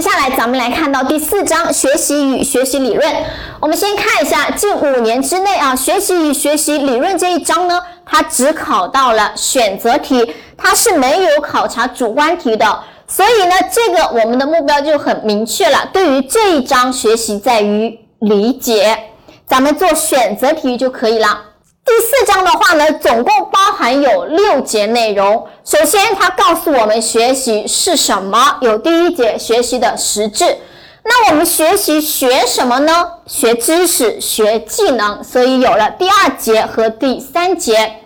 接下来咱们来看到第四章学习与学习理论。我们先看一下近五年之内啊，学习与学习理论这一章呢，它只考到了选择题，它是没有考察主观题的。所以呢，这个我们的目标就很明确了。对于这一章学习在于理解，咱们做选择题就可以了。第四章的话呢，总共包含有六节内容。首先，它告诉我们学习是什么，有第一节学习的实质。那我们学习学什么呢？学知识，学技能。所以有了第二节和第三节。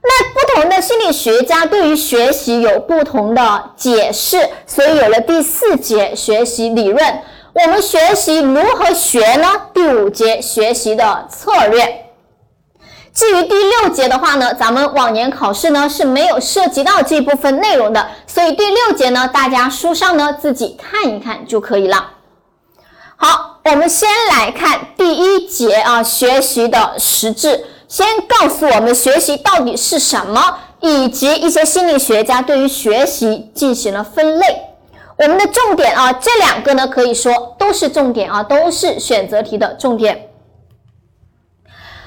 那不同的心理学家对于学习有不同的解释，所以有了第四节学习理论。我们学习如何学呢？第五节学习的策略。至于第六节的话呢，咱们往年考试呢是没有涉及到这部分内容的，所以第六节呢，大家书上呢自己看一看就可以了。好，我们先来看第一节啊，学习的实质。先告诉我们学习到底是什么，以及一些心理学家对于学习进行了分类。我们的重点啊，这两个呢可以说都是重点啊，都是选择题的重点。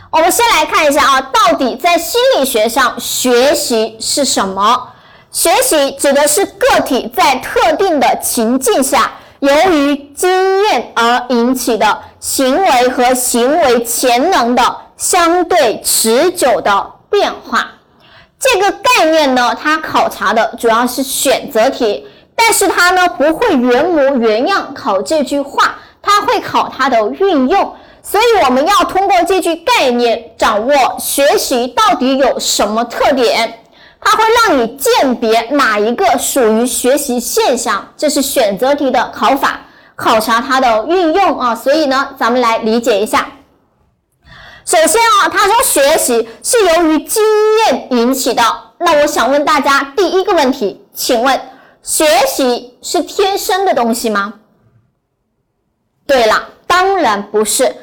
我们先来看一下啊，到底在心理学上学习是什么？学习指的是个体在特定的情境下，由于经验而引起的行为和行为潜能的。相对持久的变化，这个概念呢，它考察的主要是选择题，但是它呢不会原模原样考这句话，它会考它的运用。所以我们要通过这句概念掌握学习到底有什么特点，它会让你鉴别哪一个属于学习现象，这是选择题的考法，考察它的运用啊。所以呢，咱们来理解一下。首先啊，他说学习是由于经验引起的。那我想问大家第一个问题，请问学习是天生的东西吗？对了，当然不是。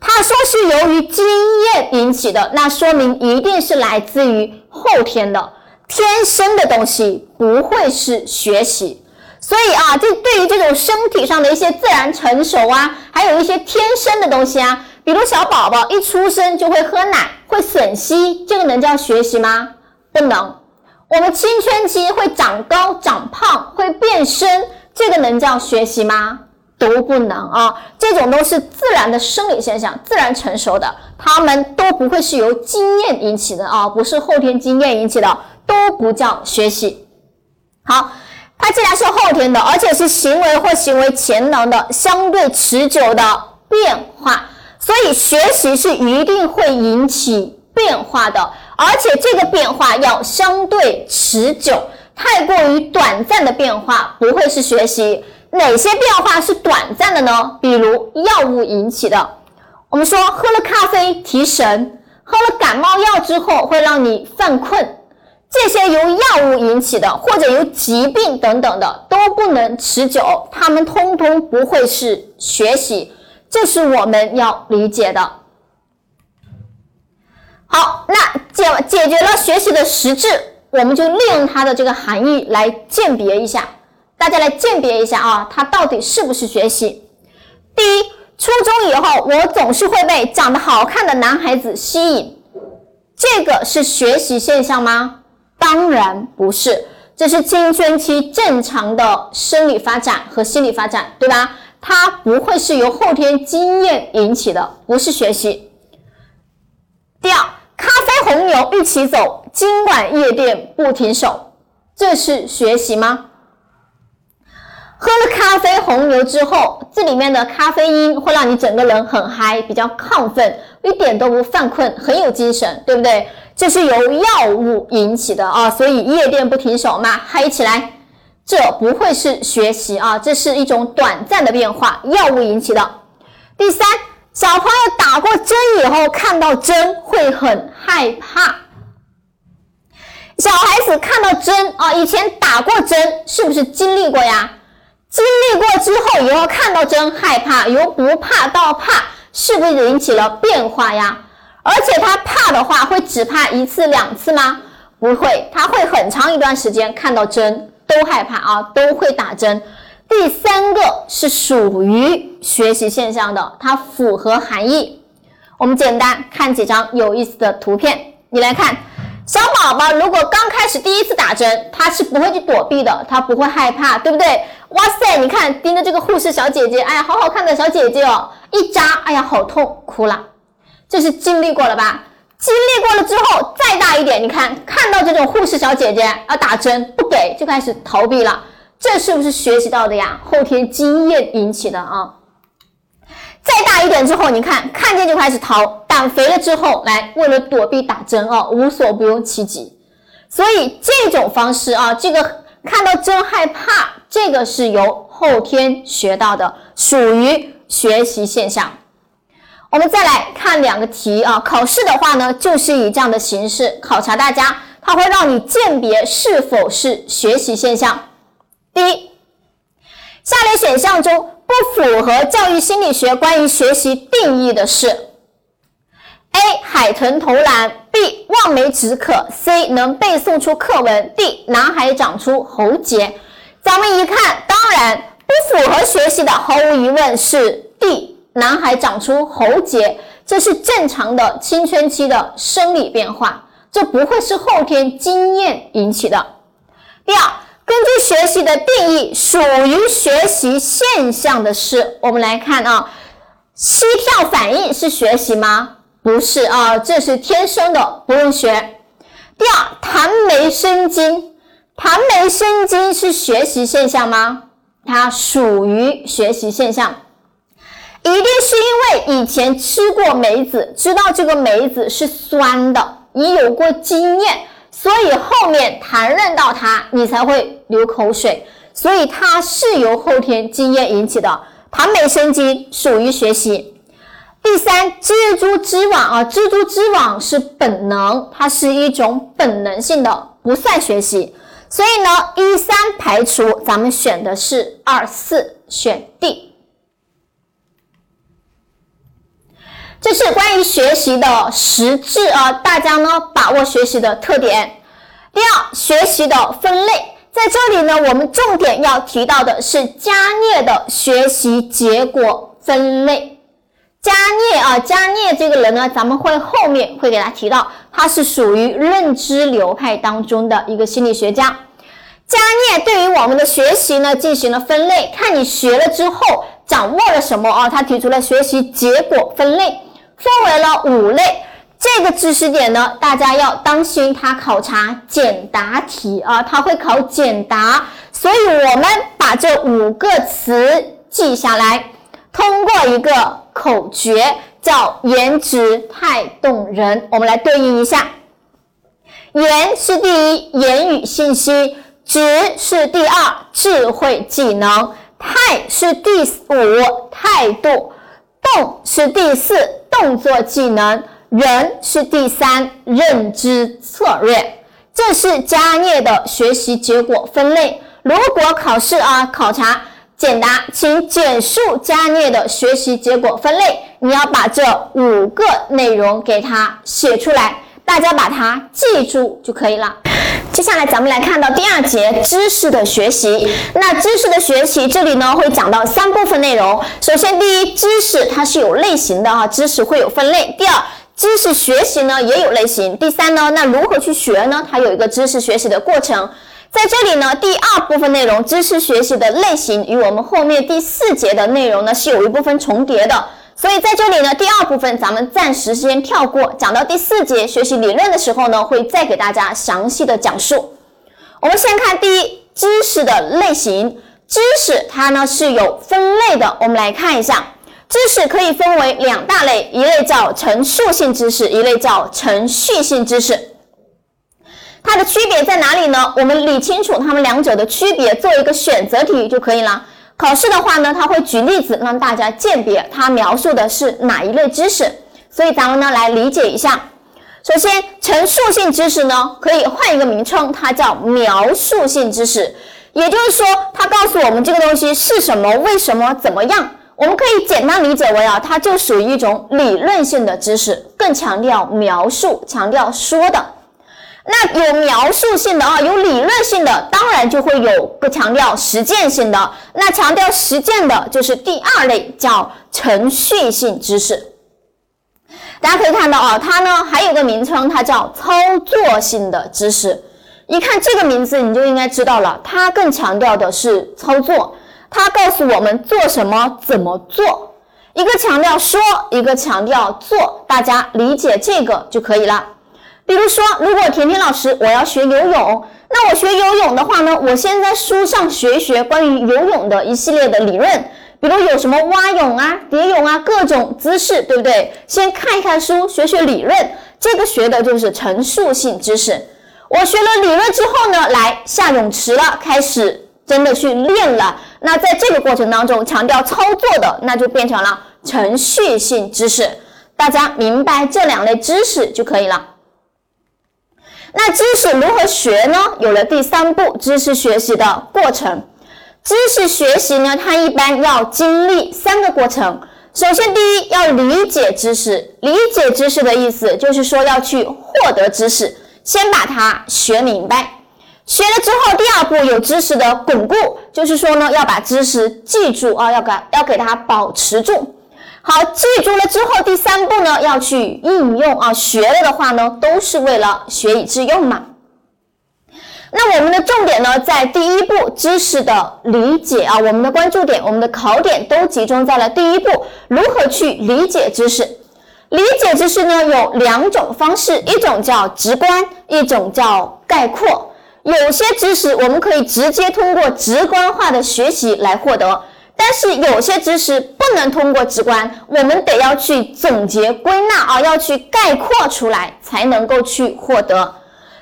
他说是由于经验引起的，那说明一定是来自于后天的，天生的东西不会是学习。所以啊，这对于这种身体上的一些自然成熟啊，还有一些天生的东西啊。比如小宝宝一出生就会喝奶，会吮吸，这个能叫学习吗？不能。我们青春期会长高、长胖，会变身，这个能叫学习吗？都不能啊。这种都是自然的生理现象，自然成熟的，他们都不会是由经验引起的啊，不是后天经验引起的，都不叫学习。好，它既然是后天的，而且是行为或行为潜能的相对持久的变化。所以学习是一定会引起变化的，而且这个变化要相对持久，太过于短暂的变化不会是学习。哪些变化是短暂的呢？比如药物引起的，我们说喝了咖啡提神，喝了感冒药之后会让你犯困，这些由药物引起的或者由疾病等等的都不能持久，它们通通不会是学习。这是我们要理解的。好，那解解决了学习的实质，我们就利用它的这个含义来鉴别一下。大家来鉴别一下啊，它到底是不是学习？第一，初中以后我总是会被长得好看的男孩子吸引，这个是学习现象吗？当然不是，这是青春期正常的生理发展和心理发展，对吧？它不会是由后天经验引起的，不是学习。第二，咖啡红牛一起走，今晚夜店不停手，这是学习吗？喝了咖啡红牛之后，这里面的咖啡因会让你整个人很嗨，比较亢奋，一点都不犯困，很有精神，对不对？这是由药物引起的啊，所以夜店不停手嘛，嗨起来。这不会是学习啊，这是一种短暂的变化，药物引起的。第三，小朋友打过针以后看到针会很害怕。小孩子看到针啊，以前打过针是不是经历过呀？经历过之后以后看到针害怕，由不怕到怕，是不是引起了变化呀？而且他怕的话，会只怕一次两次吗？不会，他会很长一段时间看到针。都害怕啊，都会打针。第三个是属于学习现象的，它符合含义。我们简单看几张有意思的图片，你来看。小宝宝如果刚开始第一次打针，他是不会去躲避的，他不会害怕，对不对？哇塞，你看盯着这个护士小姐姐，哎呀，好好看的小姐姐哦，一扎，哎呀，好痛，哭了。这是经历过了吧？经历过了之后，再大一点，你看看到这种护士小姐姐要打针不给，就开始逃避了，这是不是学习到的呀？后天经验引起的啊。再大一点之后，你看看见就开始逃，胆肥了之后，来为了躲避打针哦，无所不用其极。所以这种方式啊，这个看到针害怕，这个是由后天学到的，属于学习现象。我们再来看两个题啊，考试的话呢，就是以这样的形式考察大家，它会让你鉴别是否是学习现象。第一，下列选项中。不符合教育心理学关于学习定义的是：A. 海豚投篮；B. 望梅止渴；C. 能背诵出课文；D. 男孩长出喉结。咱们一看，当然不符合学习的，毫无疑问是 D. 男孩长出喉结，这是正常的青春期的生理变化，这不会是后天经验引起的。第二。根据学习的定义，属于学习现象的是，我们来看啊，膝跳反应是学习吗？不是啊，这是天生的，不用学。第二，谈眉生津，谈眉生津是学习现象吗？它属于学习现象，一定是因为以前吃过梅子，知道这个梅子是酸的，你有过经验。所以后面谈论到它，你才会流口水。所以它是由后天经验引起的。谈美生津属于学习。第三，蜘蛛织网啊，蜘蛛织网是本能，它是一种本能性的，不算学习。所以呢，一三排除，咱们选的是二四，选 D。这是关于学习的实质啊，大家呢把握学习的特点。第二，学习的分类，在这里呢，我们重点要提到的是加涅的学习结果分类。加聂啊，加聂这个人呢，咱们会后面会给他提到，他是属于认知流派当中的一个心理学家。加聂对于我们的学习呢进行了分类，看你学了之后掌握了什么啊？他提出了学习结果分类。分为了五类，这个知识点呢，大家要当心，它考察简答题啊，它会考简答，所以我们把这五个词记下来，通过一个口诀叫“颜值太动人”，我们来对应一下，颜是第一，言语信息；值是第二，智慧技能；态是第五，态度；动是第四。动作技能，人是第三，认知策略，这是加涅的学习结果分类。如果考试啊考察简答，请简述加涅的学习结果分类。你要把这五个内容给它写出来，大家把它记住就可以了。接下来咱们来看到第二节知识的学习。那知识的学习这里呢会讲到三部分内容。首先，第一，知识它是有类型的啊，知识会有分类。第二，知识学习呢也有类型。第三呢，那如何去学呢？它有一个知识学习的过程。在这里呢，第二部分内容知识学习的类型与我们后面第四节的内容呢是有一部分重叠的。所以在这里呢，第二部分咱们暂时先跳过，讲到第四节学习理论的时候呢，会再给大家详细的讲述。我们先看第一，知识的类型。知识它呢是有分类的，我们来看一下，知识可以分为两大类，一类叫陈述性知识，一类叫程序性知识。它的区别在哪里呢？我们理清楚它们两者的区别，做一个选择题就可以了。考试的话呢，他会举例子让大家鉴别，他描述的是哪一类知识。所以咱们呢来理解一下。首先，陈述性知识呢可以换一个名称，它叫描述性知识。也就是说，它告诉我们这个东西是什么、为什么、怎么样。我们可以简单理解为啊，它就属于一种理论性的知识，更强调描述、强调说的。那有描述性的啊，有理论性的，当然就会有个强调实践性的。那强调实践的就是第二类，叫程序性知识。大家可以看到啊，它呢还有个名称，它叫操作性的知识。一看这个名字，你就应该知道了，它更强调的是操作，它告诉我们做什么、怎么做。一个强调说，一个强调做，大家理解这个就可以了。比如说，如果甜甜老师我要学游泳，那我学游泳的话呢，我先在书上学一学关于游泳的一系列的理论。比如有什么蛙泳啊、蝶泳啊，各种姿势，对不对？先看一看书，学学理论，这个学的就是陈述性知识。我学了理论之后呢，来下泳池了，开始真的去练了。那在这个过程当中，强调操作的，那就变成了程序性知识。大家明白这两类知识就可以了。那知识如何学呢？有了第三步知识学习的过程。知识学习呢，它一般要经历三个过程。首先，第一要理解知识。理解知识的意思就是说要去获得知识，先把它学明白。学了之后，第二步有知识的巩固，就是说呢要把知识记住啊，要给要给它保持住。好，记住了之后，第三步呢要去应用啊，学了的话呢都是为了学以致用嘛。那我们的重点呢，在第一步知识的理解啊，我们的关注点、我们的考点都集中在了第一步，如何去理解知识？理解知识呢有两种方式，一种叫直观，一种叫概括。有些知识我们可以直接通过直观化的学习来获得，但是有些知识不能通过直观，我们得要去总结归纳啊，要去概括出来才能够去获得。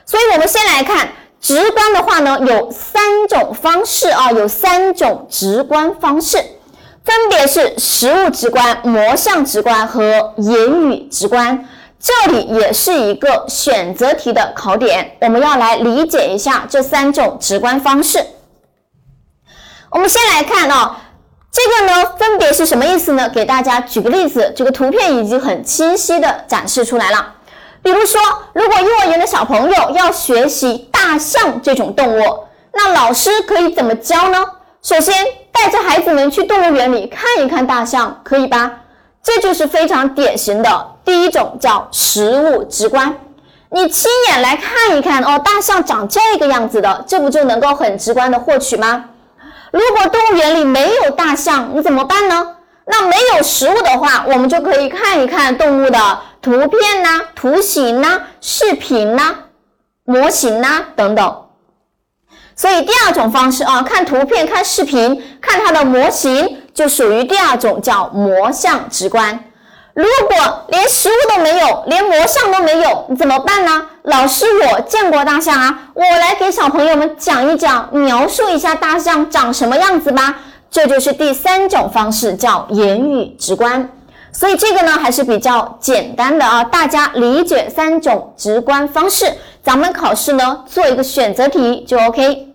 所以，我们先来看。直观的话呢，有三种方式啊，有三种直观方式，分别是实物直观、模像直观和言语直观。这里也是一个选择题的考点，我们要来理解一下这三种直观方式。我们先来看啊，这个呢分别是什么意思呢？给大家举个例子，这个图片已经很清晰的展示出来了。比如说，如果幼儿园的小朋友要学习大象这种动物，那老师可以怎么教呢？首先，带着孩子们去动物园里看一看大象，可以吧？这就是非常典型的第一种叫实物直观。你亲眼来看一看哦，大象长这个样子的，这不就能够很直观的获取吗？如果动物园里没有大象，你怎么办呢？那没有食物的话，我们就可以看一看动物的。图片呐、图形呐、视频呐、模型呐等等。所以第二种方式啊，看图片、看视频、看它的模型，就属于第二种叫模像直观。如果连实物都没有，连模像都没有，你怎么办呢？老师，我见过大象啊，我来给小朋友们讲一讲，描述一下大象长什么样子吧。这就是第三种方式，叫言语直观。所以这个呢还是比较简单的啊，大家理解三种直观方式，咱们考试呢做一个选择题就 OK。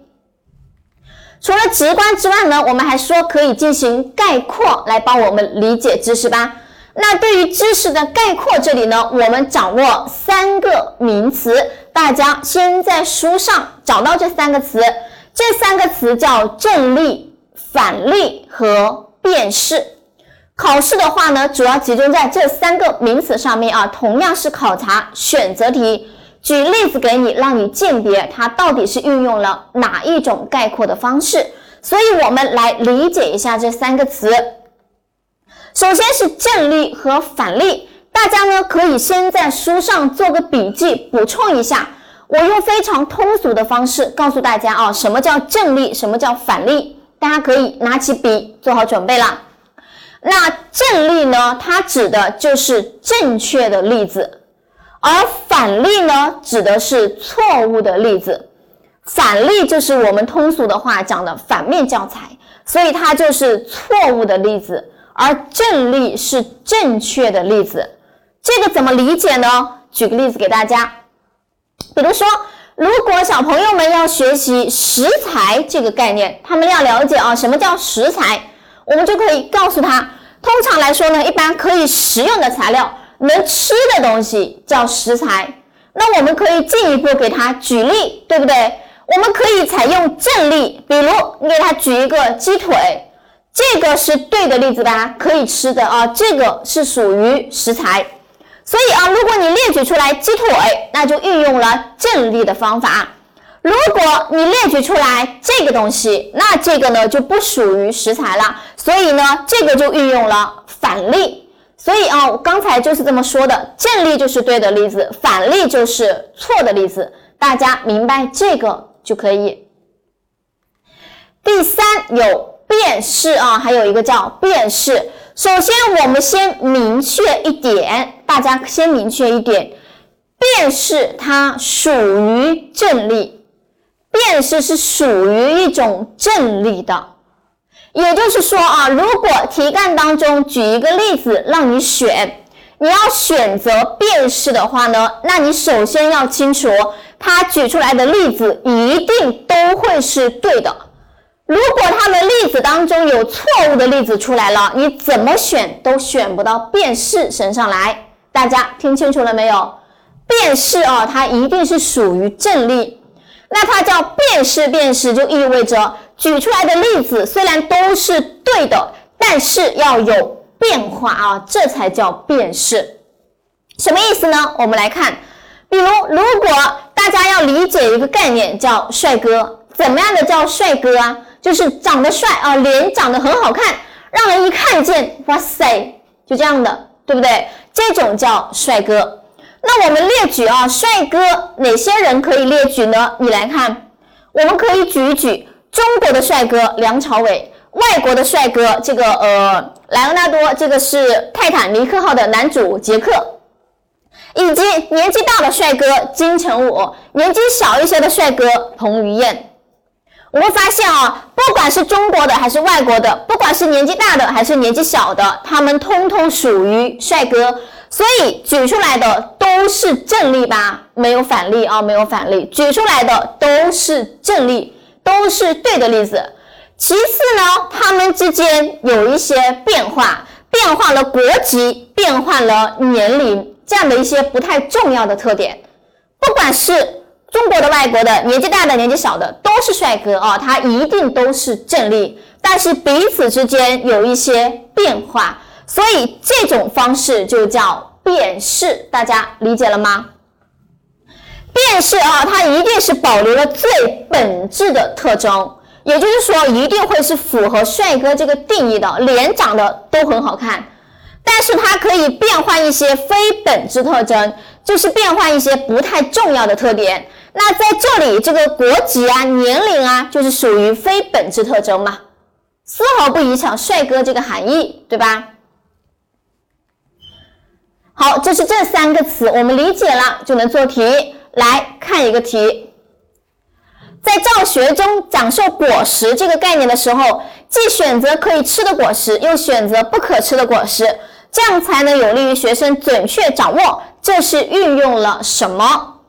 除了直观之外呢，我们还说可以进行概括来帮我们理解知识吧。那对于知识的概括，这里呢我们掌握三个名词，大家先在书上找到这三个词，这三个词叫正例、反例和变式。考试的话呢，主要集中在这三个名词上面啊，同样是考察选择题。举例子给你，让你鉴别它到底是运用了哪一种概括的方式。所以，我们来理解一下这三个词。首先是正例和反例，大家呢可以先在书上做个笔记，补充一下。我用非常通俗的方式告诉大家啊，什么叫正例，什么叫反例，大家可以拿起笔做好准备了。那正例呢？它指的就是正确的例子，而反例呢，指的是错误的例子。反例就是我们通俗的话讲的反面教材，所以它就是错误的例子，而正例是正确的例子。这个怎么理解呢？举个例子给大家，比如说，如果小朋友们要学习食材这个概念，他们要了解啊，什么叫食材？我们就可以告诉他，通常来说呢，一般可以食用的材料，能吃的东西叫食材。那我们可以进一步给他举例，对不对？我们可以采用正例，比如你给他举一个鸡腿，这个是对的例子吧？可以吃的啊，这个是属于食材。所以啊，如果你列举出来鸡腿，那就运用了正例的方法；如果你列举出来这个东西，那这个呢就不属于食材了。所以呢，这个就运用了反例。所以啊，我刚才就是这么说的，正例就是对的例子，反例就是错的例子。大家明白这个？就可以。第三有辨识啊，还有一个叫辨识。首先，我们先明确一点，大家先明确一点，辨识它属于正例，辨识是属于一种正例的。也就是说啊，如果题干当中举一个例子让你选，你要选择辨识的话呢，那你首先要清楚。他举出来的例子一定都会是对的。如果他的例子当中有错误的例子出来了，你怎么选都选不到辨识身上来。大家听清楚了没有？辨识啊，它一定是属于正例。那它叫辨识，辨识就意味着举出来的例子虽然都是对的，但是要有变化啊，这才叫辨识。什么意思呢？我们来看，比如如果。大家要理解一个概念，叫帅哥。怎么样的叫帅哥啊？就是长得帅啊，脸长得很好看，让人一看见，哇塞，就这样的，对不对？这种叫帅哥。那我们列举啊，帅哥哪些人可以列举呢？你来看，我们可以举一举中国的帅哥梁朝伟，外国的帅哥这个呃莱昂纳多，这个是泰坦尼克号的男主杰克。以及年纪大的帅哥金城武，年纪小一些的帅哥彭于晏。我们发现啊，不管是中国的还是外国的，不管是年纪大的还是年纪小的，他们通通属于帅哥。所以举出来的都是正例吧，没有反例啊，没有反例。举出来的都是正例，都是对的例子。其次呢，他们之间有一些变化，变化了国籍，变换了年龄。这样的一些不太重要的特点，不管是中国的、外国的，年纪大的、年纪小的，都是帅哥啊，他一定都是正例，但是彼此之间有一些变化，所以这种方式就叫变式，大家理解了吗？变式啊，它一定是保留了最本质的特征，也就是说，一定会是符合帅哥这个定义的，脸长得都很好看。但是它可以变换一些非本质特征，就是变换一些不太重要的特点。那在这里，这个国籍啊、年龄啊，就是属于非本质特征嘛，丝毫不影响帅哥这个含义，对吧？好，这是这三个词，我们理解了就能做题。来看一个题，在教学中讲授果实这个概念的时候，既选择可以吃的果实，又选择不可吃的果实。这样才能有利于学生准确掌握这是运用了什么。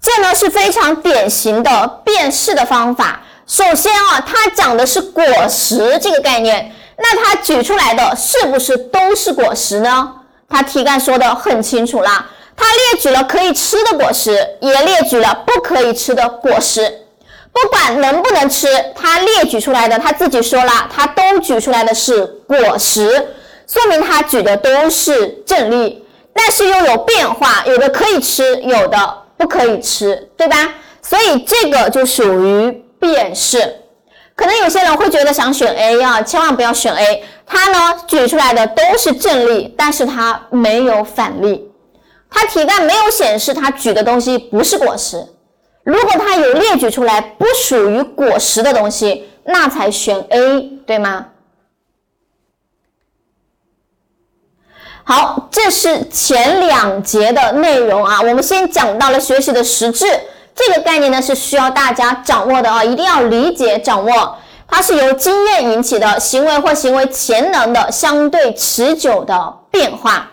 这呢是非常典型的辨识的方法。首先啊，它讲的是果实这个概念，那它举出来的是不是都是果实呢？它题干说的很清楚啦，它列举了可以吃的果实，也列举了不可以吃的果实。不管能不能吃，它列举出来的，它自己说了，它都举出来的是果实。说明他举的都是正例，但是又有变化，有的可以吃，有的不可以吃，对吧？所以这个就属于辨识。可能有些人会觉得想选 A 啊，千万不要选 A。他呢举出来的都是正例，但是他没有反例，他题干没有显示他举的东西不是果实。如果他有列举出来不属于果实的东西，那才选 A，对吗？好，这是前两节的内容啊。我们先讲到了学习的实质，这个概念呢是需要大家掌握的啊，一定要理解掌握。它是由经验引起的行为或行为潜能的相对持久的变化，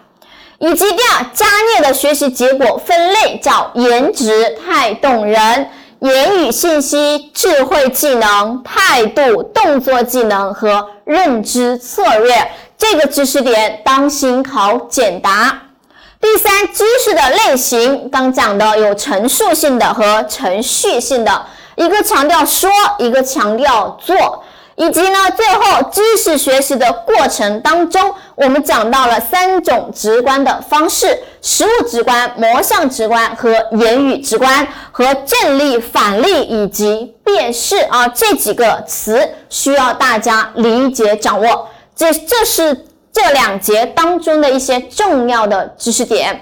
以及第二加涅的学习结果分类叫颜值、太动人、言语信息、智慧技能、态度、动作技能和认知策略。这个知识点当心考简答，第三，知识的类型，刚讲的有陈述性的和程序性的，一个强调说，一个强调做。以及呢，最后知识学习的过程当中，我们讲到了三种直观的方式：实物直观、模像直观和言语直观，和正例、反例以及辨识啊这几个词需要大家理解掌握。这这是这两节当中的一些重要的知识点。